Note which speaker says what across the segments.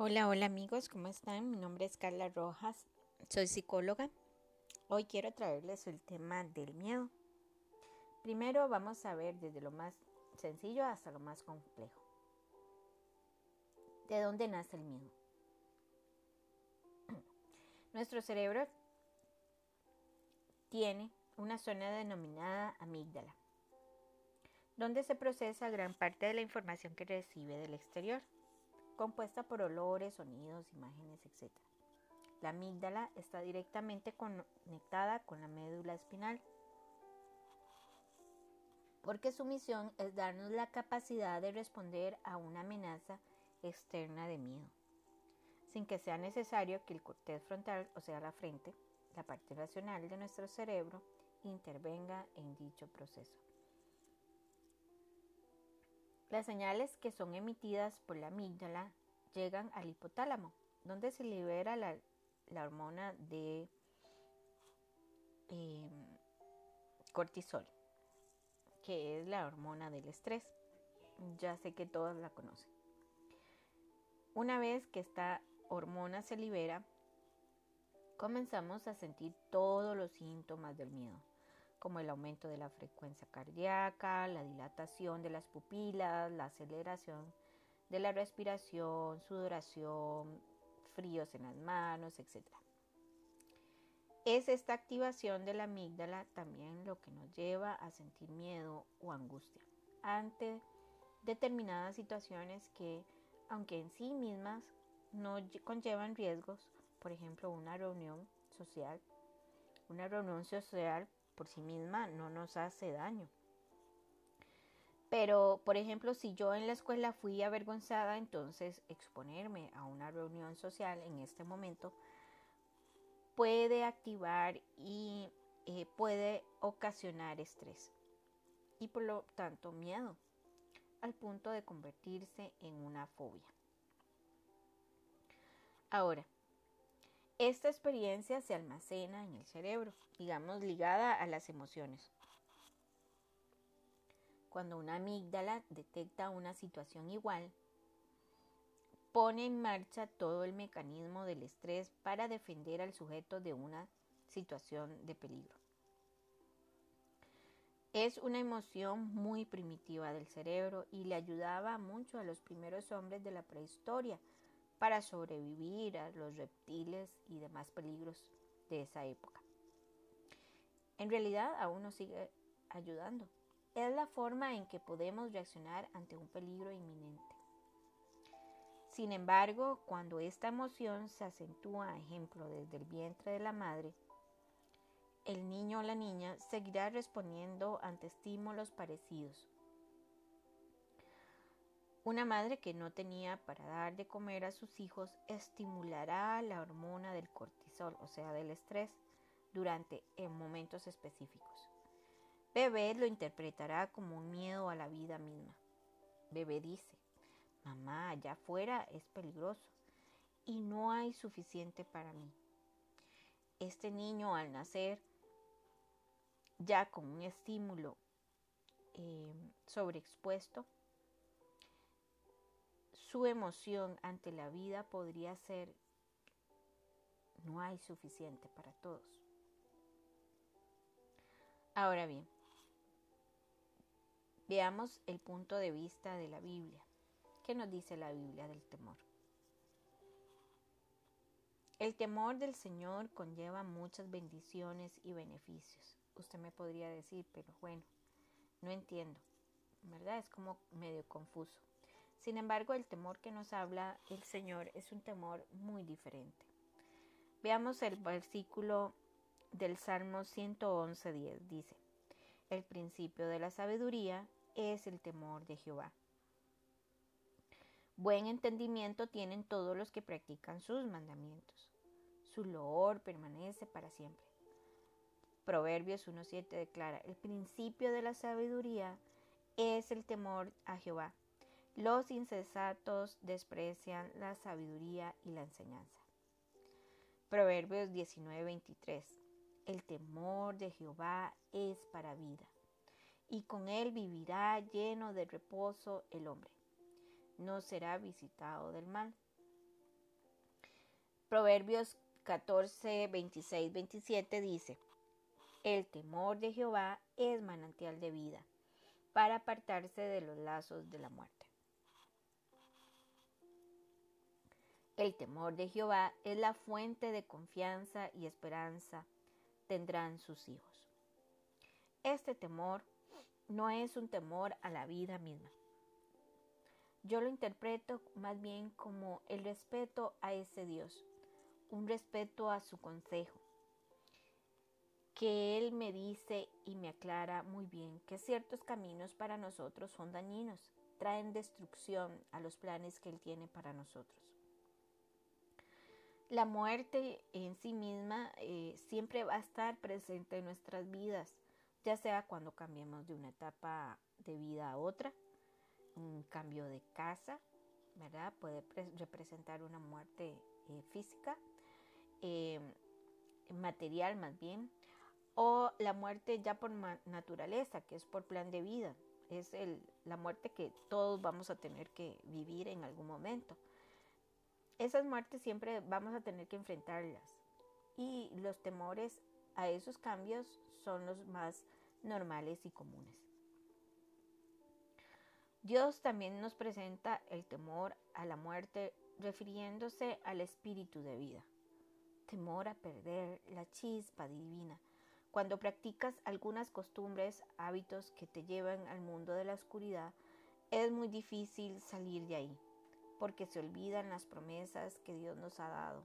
Speaker 1: Hola, hola amigos, ¿cómo están? Mi nombre es Carla Rojas, soy psicóloga. Hoy quiero traerles el tema del miedo. Primero vamos a ver desde lo más sencillo hasta lo más complejo. ¿De dónde nace el miedo? Nuestro cerebro tiene una zona denominada amígdala, donde se procesa gran parte de la información que recibe del exterior compuesta por olores, sonidos, imágenes, etc. La amígdala está directamente conectada con la médula espinal, porque su misión es darnos la capacidad de responder a una amenaza externa de miedo, sin que sea necesario que el cortez frontal, o sea, la frente, la parte racional de nuestro cerebro, intervenga en dicho proceso. Las señales que son emitidas por la amígdala llegan al hipotálamo, donde se libera la, hormona de em, cortisol, que es la hormona del estrés. Ya sé que todos la conocen. Una vez que esta hormona se libera, comenzamos a sentir todos los síntomas del miedo como el aumento de la frecuencia cardíaca, la dilatación de las pupilas, la aceleración de la respiración, sudoración, fríos en las manos, etc. Es esta activación de la amígdala también lo que nos lleva a sentir miedo o angustia ante determinadas situaciones que, aunque en sí mismas no conllevan riesgos, por ejemplo, una reunión social, una reunión social por sí misma no nos hace daño. Pero, por ejemplo, si yo en la escuela fui avergonzada, entonces exponerme a una reunión social en este momento puede activar y eh, puede ocasionar estrés y por lo tanto miedo al punto de convertirse en una fobia. Ahora, esta experiencia se almacena en el cerebro, digamos ligada a las emociones. Cuando una amígdala detecta una situación igual, pone en marcha todo el mecanismo del estrés para defender al sujeto de una situación de peligro. Es una emoción muy primitiva del cerebro y le ayudaba mucho a los primeros hombres de la prehistoria para sobrevivir a los reptiles y demás peligros de esa época. En realidad aún nos sigue ayudando. Es la forma en que podemos reaccionar ante un peligro inminente. Sin embargo, cuando esta emoción se acentúa, ejemplo, desde el vientre de la madre, el niño o la niña seguirá respondiendo ante estímulos parecidos, una madre que no tenía para dar de comer a sus hijos estimulará la hormona del cortisol, o sea, del estrés, durante en momentos específicos. Bebé lo interpretará como un miedo a la vida misma. Bebé dice, mamá, allá afuera es peligroso y no hay suficiente para mí. Este niño al nacer, ya con un estímulo eh, sobreexpuesto, su emoción ante la vida podría ser no hay suficiente para todos. Ahora bien, veamos el punto de vista de la Biblia. ¿Qué nos dice la Biblia del temor? El temor del Señor conlleva muchas bendiciones y beneficios. Usted me podría decir, pero bueno, no entiendo. ¿Verdad? Es como medio confuso. Sin embargo, el temor que nos habla el Señor es un temor muy diferente. Veamos el versículo del Salmo 111.10. Dice, el principio de la sabiduría es el temor de Jehová. Buen entendimiento tienen todos los que practican sus mandamientos. Su loor permanece para siempre. Proverbios 1.7 declara, el principio de la sabiduría es el temor a Jehová los insensatos desprecian la sabiduría y la enseñanza. Proverbios 19:23 El temor de Jehová es para vida, y con él vivirá lleno de reposo el hombre. No será visitado del mal. Proverbios 14, 26, 27 dice, El temor de Jehová es manantial de vida, para apartarse de los lazos de la muerte. El temor de Jehová es la fuente de confianza y esperanza tendrán sus hijos. Este temor no es un temor a la vida misma. Yo lo interpreto más bien como el respeto a ese Dios, un respeto a su consejo, que Él me dice y me aclara muy bien que ciertos caminos para nosotros son dañinos, traen destrucción a los planes que Él tiene para nosotros. La muerte en sí misma eh, siempre va a estar presente en nuestras vidas, ya sea cuando cambiemos de una etapa de vida a otra, un cambio de casa, ¿verdad? Puede representar una muerte eh, física, eh, material más bien, o la muerte ya por naturaleza, que es por plan de vida, es el, la muerte que todos vamos a tener que vivir en algún momento esas muertes siempre vamos a tener que enfrentarlas y los temores a esos cambios son los más normales y comunes. Dios también nos presenta el temor a la muerte refiriéndose al espíritu de vida. Temor a perder la chispa divina. Cuando practicas algunas costumbres, hábitos que te llevan al mundo de la oscuridad, es muy difícil salir de ahí porque se olvidan las promesas que Dios nos ha dado.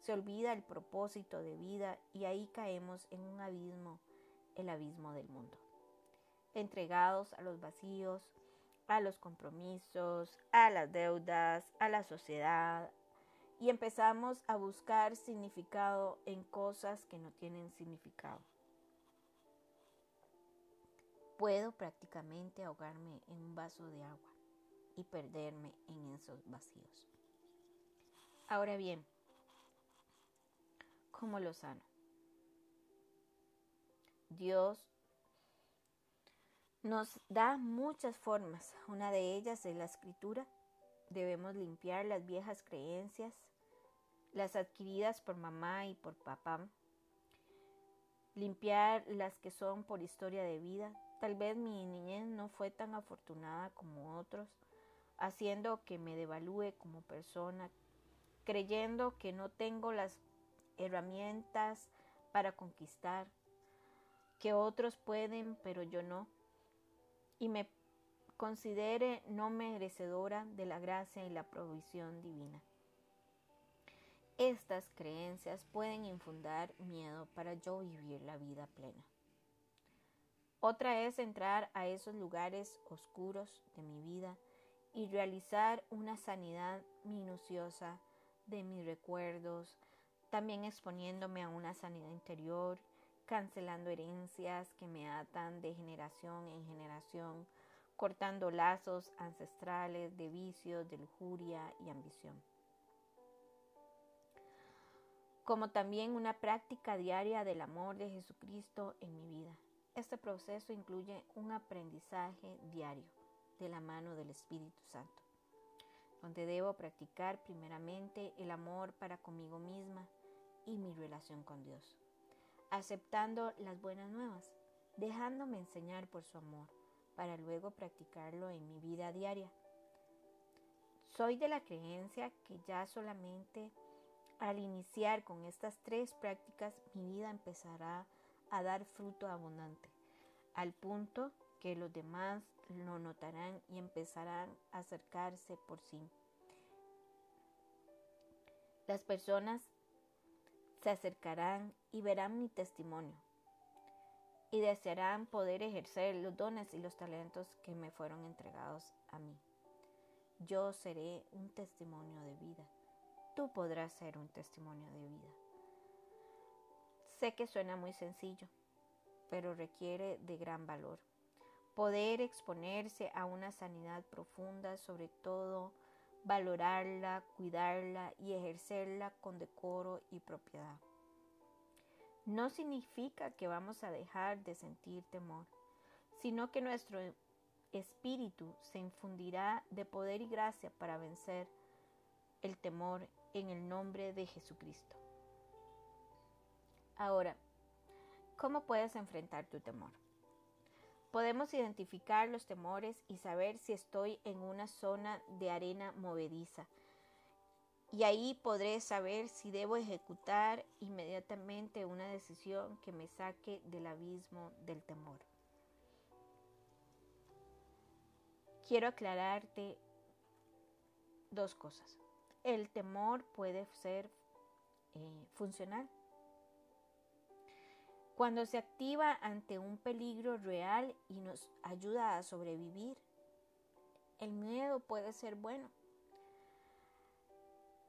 Speaker 1: Se olvida el propósito de vida y ahí caemos en un abismo, el abismo del mundo. Entregados a los vacíos, a los compromisos, a las deudas, a la sociedad, y empezamos a buscar significado en cosas que no tienen significado. Puedo prácticamente ahogarme en un vaso de agua y perderme en esos vacíos. Ahora bien, ¿cómo lo sano? Dios nos da muchas formas. Una de ellas es la escritura. Debemos limpiar las viejas creencias, las adquiridas por mamá y por papá. Limpiar las que son por historia de vida. Tal vez mi niñez no fue tan afortunada como otros haciendo que me devalúe como persona, creyendo que no tengo las herramientas para conquistar, que otros pueden, pero yo no, y me considere no merecedora de la gracia y la provisión divina. Estas creencias pueden infundar miedo para yo vivir la vida plena. Otra es entrar a esos lugares oscuros de mi vida y realizar una sanidad minuciosa de mis recuerdos, también exponiéndome a una sanidad interior, cancelando herencias que me atan de generación en generación, cortando lazos ancestrales de vicios, de lujuria y ambición. Como también una práctica diaria del amor de Jesucristo en mi vida. Este proceso incluye un aprendizaje diario de la mano del Espíritu Santo, donde debo practicar primeramente el amor para conmigo misma y mi relación con Dios, aceptando las buenas nuevas, dejándome enseñar por su amor, para luego practicarlo en mi vida diaria. Soy de la creencia que ya solamente al iniciar con estas tres prácticas mi vida empezará a dar fruto abundante, al punto que los demás lo notarán y empezarán a acercarse por sí. Las personas se acercarán y verán mi testimonio y desearán poder ejercer los dones y los talentos que me fueron entregados a mí. Yo seré un testimonio de vida. Tú podrás ser un testimonio de vida. Sé que suena muy sencillo, pero requiere de gran valor poder exponerse a una sanidad profunda, sobre todo valorarla, cuidarla y ejercerla con decoro y propiedad. No significa que vamos a dejar de sentir temor, sino que nuestro espíritu se infundirá de poder y gracia para vencer el temor en el nombre de Jesucristo. Ahora, ¿cómo puedes enfrentar tu temor? Podemos identificar los temores y saber si estoy en una zona de arena movediza. Y ahí podré saber si debo ejecutar inmediatamente una decisión que me saque del abismo del temor. Quiero aclararte dos cosas. El temor puede ser eh, funcional cuando se activa ante un peligro real y nos ayuda a sobrevivir, el miedo puede ser bueno,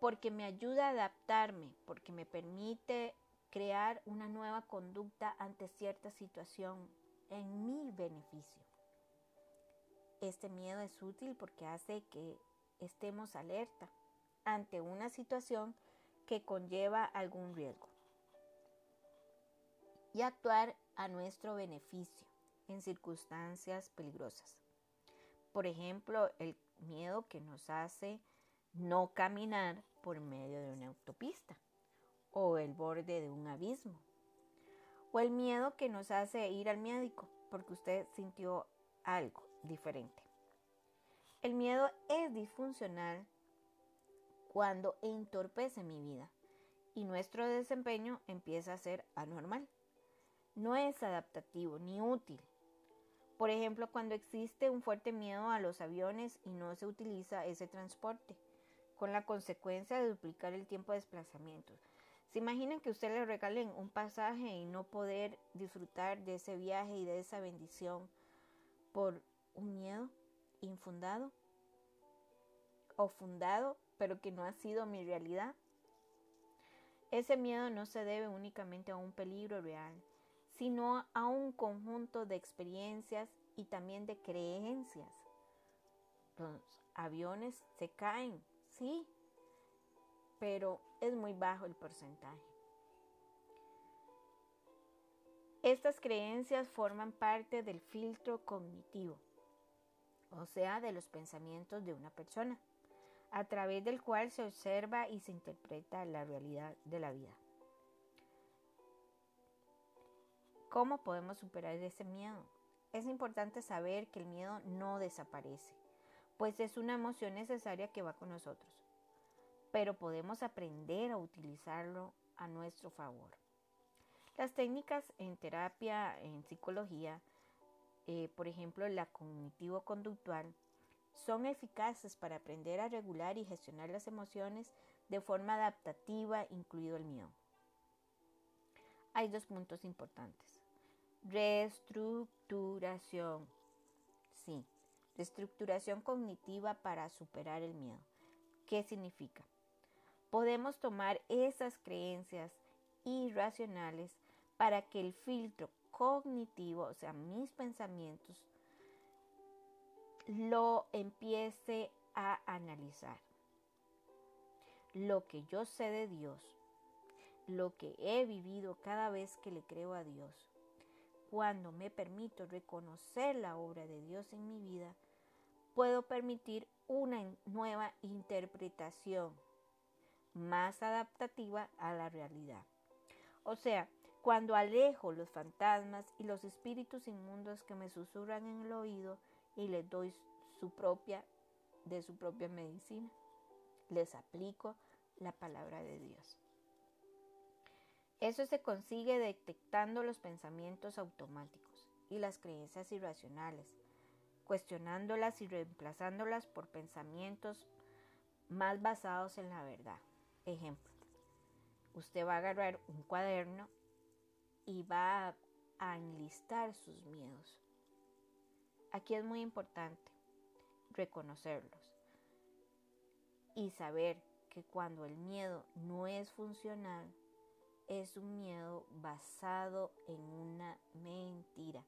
Speaker 1: porque me ayuda a adaptarme, porque me permite crear una nueva conducta ante cierta situación en mi beneficio. Este miedo es útil porque hace que estemos alerta ante una situación que conlleva algún riesgo y actuar a nuestro beneficio en circunstancias peligrosas. Por ejemplo, el miedo que nos hace no caminar por medio de una autopista o el borde de un abismo. O el miedo que nos hace ir al médico porque usted sintió algo diferente. El miedo es disfuncional cuando entorpece mi vida y nuestro desempeño empieza a ser anormal no es adaptativo ni útil. Por ejemplo, cuando existe un fuerte miedo a los aviones y no se utiliza ese transporte, con la consecuencia de duplicar el tiempo de desplazamiento. ¿Se imaginan que usted le regalen un pasaje y no poder disfrutar de ese viaje y de esa bendición por un miedo infundado o fundado, pero que no ha sido mi realidad? Ese miedo no se debe únicamente a un peligro real, sino a un conjunto de experiencias y también de creencias. Los aviones se caen, sí, pero es muy bajo el porcentaje. Estas creencias forman parte del filtro cognitivo, o sea, de los pensamientos de una persona, a través del cual se observa y se interpreta la realidad de la vida. ¿Cómo podemos superar ese miedo? Es importante saber que el miedo no desaparece, pues es una emoción necesaria que va con nosotros, pero podemos aprender a utilizarlo a nuestro favor. Las técnicas en terapia, en psicología, eh, por ejemplo la cognitivo-conductual, son eficaces para aprender a regular y gestionar las emociones de forma adaptativa, incluido el miedo. Hay dos puntos importantes. Reestructuración. Sí, reestructuración cognitiva para superar el miedo. ¿Qué significa? Podemos tomar esas creencias irracionales para que el filtro cognitivo, o sea, mis pensamientos, lo empiece a analizar. Lo que yo sé de Dios, lo que he vivido cada vez que le creo a Dios, cuando me permito reconocer la obra de Dios en mi vida, puedo permitir una nueva interpretación más adaptativa a la realidad. O sea, cuando alejo los fantasmas y los espíritus inmundos que me susurran en el oído y les doy su propia de su propia medicina, les aplico la palabra de Dios. Eso se consigue detectando los pensamientos automáticos y las creencias irracionales, cuestionándolas y reemplazándolas por pensamientos más basados en la verdad. Ejemplo, usted va a agarrar un cuaderno y va a enlistar sus miedos. Aquí es muy importante reconocerlos y saber que cuando el miedo no es funcional, es un miedo basado en una mentira.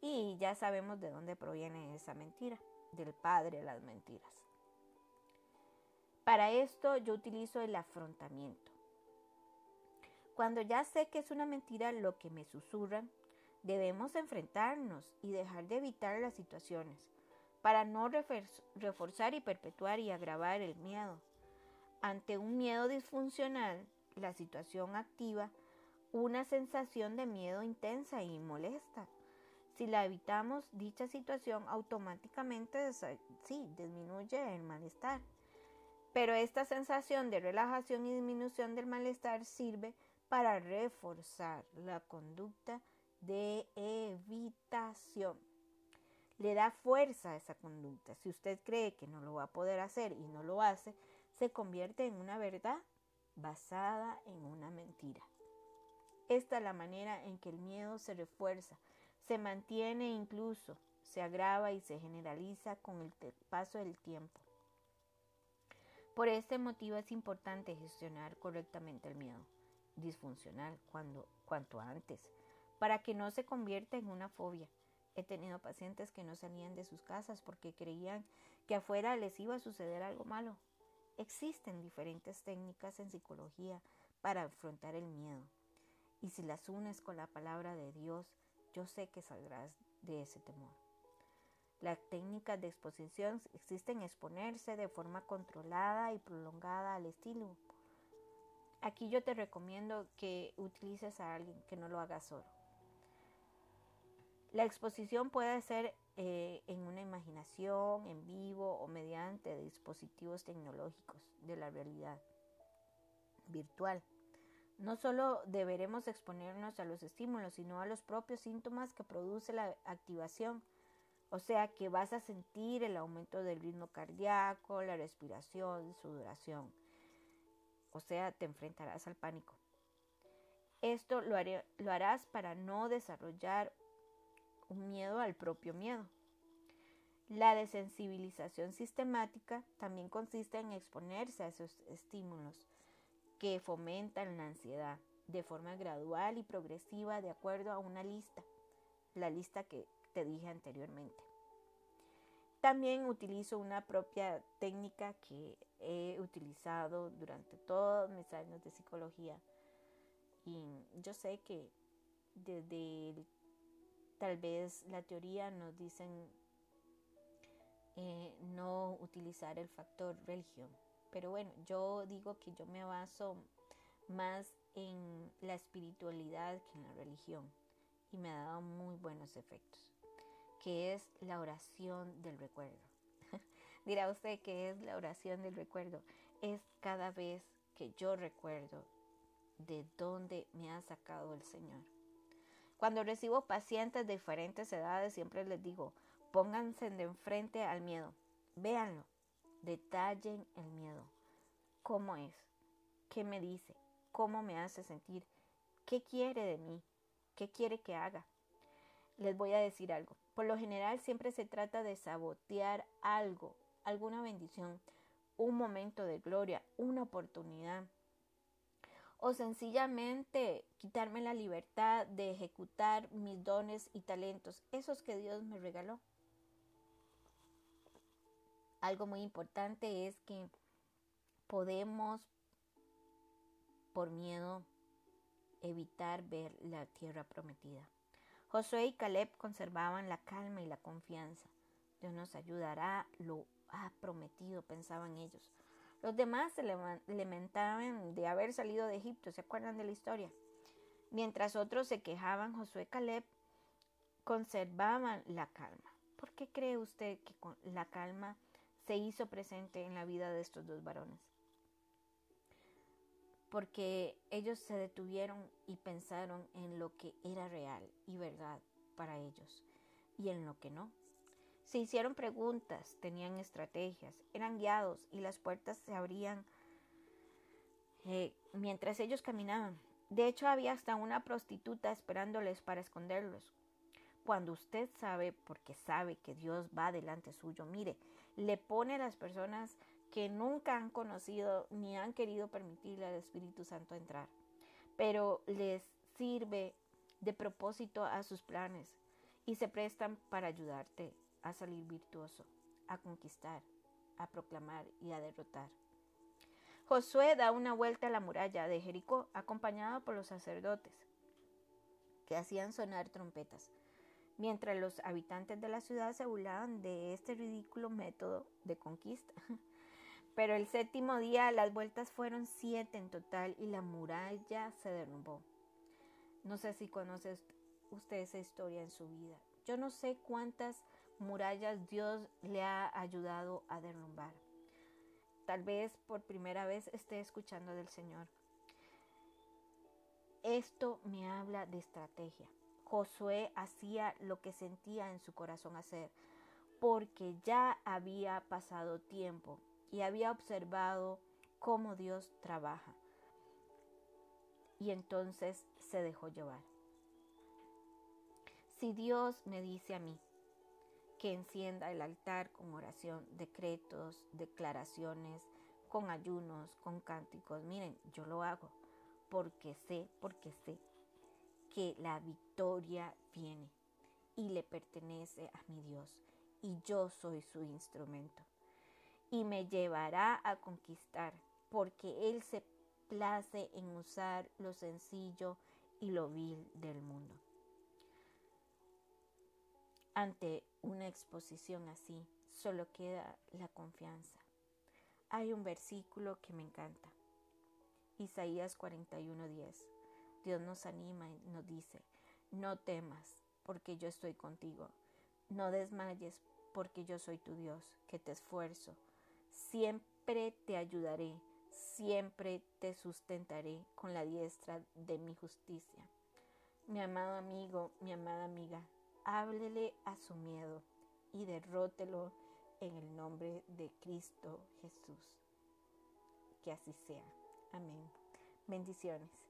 Speaker 1: Y ya sabemos de dónde proviene esa mentira, del padre de las mentiras. Para esto yo utilizo el afrontamiento. Cuando ya sé que es una mentira lo que me susurran, debemos enfrentarnos y dejar de evitar las situaciones para no reforzar y perpetuar y agravar el miedo. Ante un miedo disfuncional, la situación activa una sensación de miedo intensa y molesta. Si la evitamos, dicha situación automáticamente sí, disminuye el malestar. Pero esta sensación de relajación y disminución del malestar sirve para reforzar la conducta de evitación. Le da fuerza a esa conducta. Si usted cree que no lo va a poder hacer y no lo hace, se convierte en una verdad basada en una mentira. Esta es la manera en que el miedo se refuerza, se mantiene incluso, se agrava y se generaliza con el paso del tiempo. Por este motivo es importante gestionar correctamente el miedo disfuncional cuando, cuanto antes, para que no se convierta en una fobia. He tenido pacientes que no salían de sus casas porque creían que afuera les iba a suceder algo malo. Existen diferentes técnicas en psicología para afrontar el miedo. Y si las unes con la palabra de Dios, yo sé que saldrás de ese temor. Las técnicas de exposición existen exponerse de forma controlada y prolongada al estilo Aquí yo te recomiendo que utilices a alguien que no lo haga solo. La exposición puede ser eh, en una imaginación, en vivo o mediante dispositivos tecnológicos de la realidad virtual. No solo deberemos exponernos a los estímulos, sino a los propios síntomas que produce la activación. O sea que vas a sentir el aumento del ritmo cardíaco, la respiración, sudoración o sea, te enfrentarás al pánico. Esto lo, lo harás para no desarrollar un miedo al propio miedo. La desensibilización sistemática también consiste en exponerse a esos estímulos que fomentan la ansiedad de forma gradual y progresiva de acuerdo a una lista, la lista que te dije anteriormente. También utilizo una propia técnica que he utilizado durante todos mis años de psicología. Y yo sé que desde tal vez la teoría nos dicen eh, no utilizar el factor religión. Pero bueno, yo digo que yo me baso más en la espiritualidad que en la religión y me ha dado muy buenos efectos, que es la oración del recuerdo. Dirá usted que es la oración del recuerdo. Es cada vez que yo recuerdo de dónde me ha sacado el Señor. Cuando recibo pacientes de diferentes edades, siempre les digo, pónganse de enfrente al miedo. Véanlo. Detallen el miedo. ¿Cómo es? ¿Qué me dice? ¿Cómo me hace sentir? ¿Qué quiere de mí? ¿Qué quiere que haga? Les voy a decir algo. Por lo general siempre se trata de sabotear algo alguna bendición, un momento de gloria, una oportunidad. O sencillamente quitarme la libertad de ejecutar mis dones y talentos, esos que Dios me regaló. Algo muy importante es que podemos, por miedo, evitar ver la tierra prometida. Josué y Caleb conservaban la calma y la confianza. Dios nos ayudará, lo ha prometido, pensaban ellos. Los demás se lamentaban de haber salido de Egipto, ¿se acuerdan de la historia? Mientras otros se quejaban, Josué y Caleb conservaban la calma. ¿Por qué cree usted que la calma se hizo presente en la vida de estos dos varones? Porque ellos se detuvieron y pensaron en lo que era real y verdad para ellos y en lo que no. Se hicieron preguntas, tenían estrategias, eran guiados y las puertas se abrían eh, mientras ellos caminaban. De hecho, había hasta una prostituta esperándoles para esconderlos. Cuando usted sabe, porque sabe que Dios va delante suyo, mire, le pone a las personas que nunca han conocido ni han querido permitirle al Espíritu Santo entrar, pero les sirve de propósito a sus planes y se prestan para ayudarte a salir virtuoso, a conquistar, a proclamar y a derrotar. Josué da una vuelta a la muralla de Jericó acompañado por los sacerdotes que hacían sonar trompetas, mientras los habitantes de la ciudad se burlaban de este ridículo método de conquista. Pero el séptimo día las vueltas fueron siete en total y la muralla se derrumbó. No sé si conoce usted esa historia en su vida. Yo no sé cuántas murallas Dios le ha ayudado a derrumbar. Tal vez por primera vez esté escuchando del Señor. Esto me habla de estrategia. Josué hacía lo que sentía en su corazón hacer, porque ya había pasado tiempo y había observado cómo Dios trabaja. Y entonces se dejó llevar. Si Dios me dice a mí que encienda el altar con oración, decretos, declaraciones, con ayunos, con cánticos, miren, yo lo hago porque sé, porque sé que la victoria viene y le pertenece a mi Dios y yo soy su instrumento. Y me llevará a conquistar porque Él se place en usar lo sencillo y lo vil del mundo. Ante una exposición así, solo queda la confianza. Hay un versículo que me encanta. Isaías 41:10. Dios nos anima y nos dice, no temas, porque yo estoy contigo. No desmayes, porque yo soy tu Dios, que te esfuerzo. Siempre te ayudaré, siempre te sustentaré con la diestra de mi justicia. Mi amado amigo, mi amada amiga, háblele a su miedo y derrótelo en el nombre de Cristo Jesús. Que así sea. Amén. Bendiciones.